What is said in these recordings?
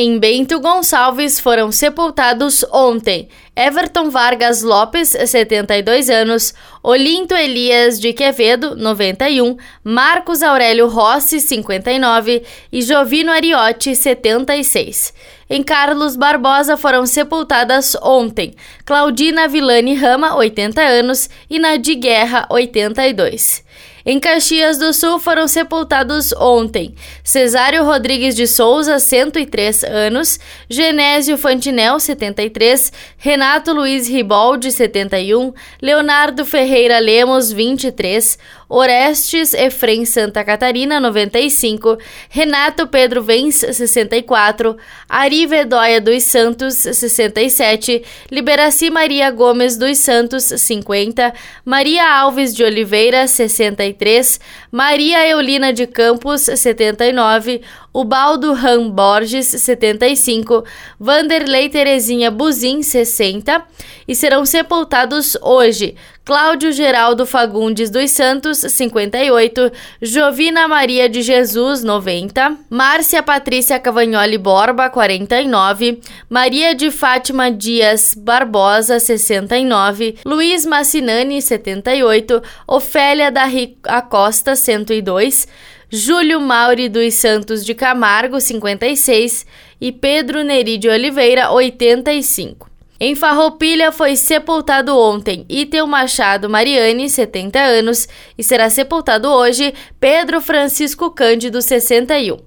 Em Bento Gonçalves foram sepultados ontem Everton Vargas Lopes, 72 anos, Olinto Elias de Quevedo, 91, Marcos Aurélio Rossi, 59 e Jovino Ariotti, 76. Em Carlos Barbosa foram sepultadas ontem Claudina Vilani Rama, 80 anos, e Nadi Guerra, 82. Em Caxias do Sul foram sepultados ontem Cesário Rodrigues de Souza, 103 anos, Genésio Fantinel, 73, Renato Luiz Riboldi, 71, Leonardo Ferreira Lemos, 23, Orestes Efrem Santa Catarina, 95, Renato Pedro Vens, 64, Ari Vedóia dos Santos, 67, Liberaci Maria Gomes dos Santos, 50, Maria Alves de Oliveira, 63, 73, Maria Eulina de Campos, 79, Ubaldo Ram Borges, 75, Vanderlei Terezinha Buzin, 60, e serão sepultados hoje Cláudio Geraldo Fagundes dos Santos, 58, Jovina Maria de Jesus, 90, Márcia Patrícia Cavagnoli Borba, 49, Maria de Fátima Dias Barbosa, 69, Luiz Massinani, 78, Ofélia da Acosta, 102, Júlio Mauri dos Santos de Camargo, 56 e Pedro Neri de Oliveira, 85. Em Farroupilha foi sepultado ontem Itel Machado Mariani, 70 anos, e será sepultado hoje Pedro Francisco Cândido, 61.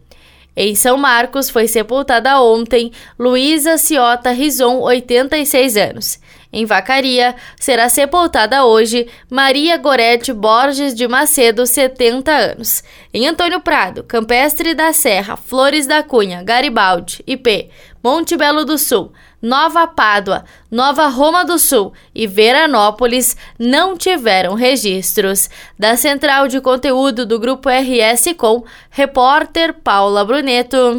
Em São Marcos foi sepultada ontem Luísa Ciota Rison, 86 anos. Em Vacaria, será sepultada hoje Maria Gorete Borges de Macedo, 70 anos. Em Antônio Prado, Campestre da Serra, Flores da Cunha, Garibaldi, IP, Monte Belo do Sul, Nova Pádua, Nova Roma do Sul e Veranópolis não tiveram registros. Da central de conteúdo do Grupo RS Com, repórter Paula Bruneto.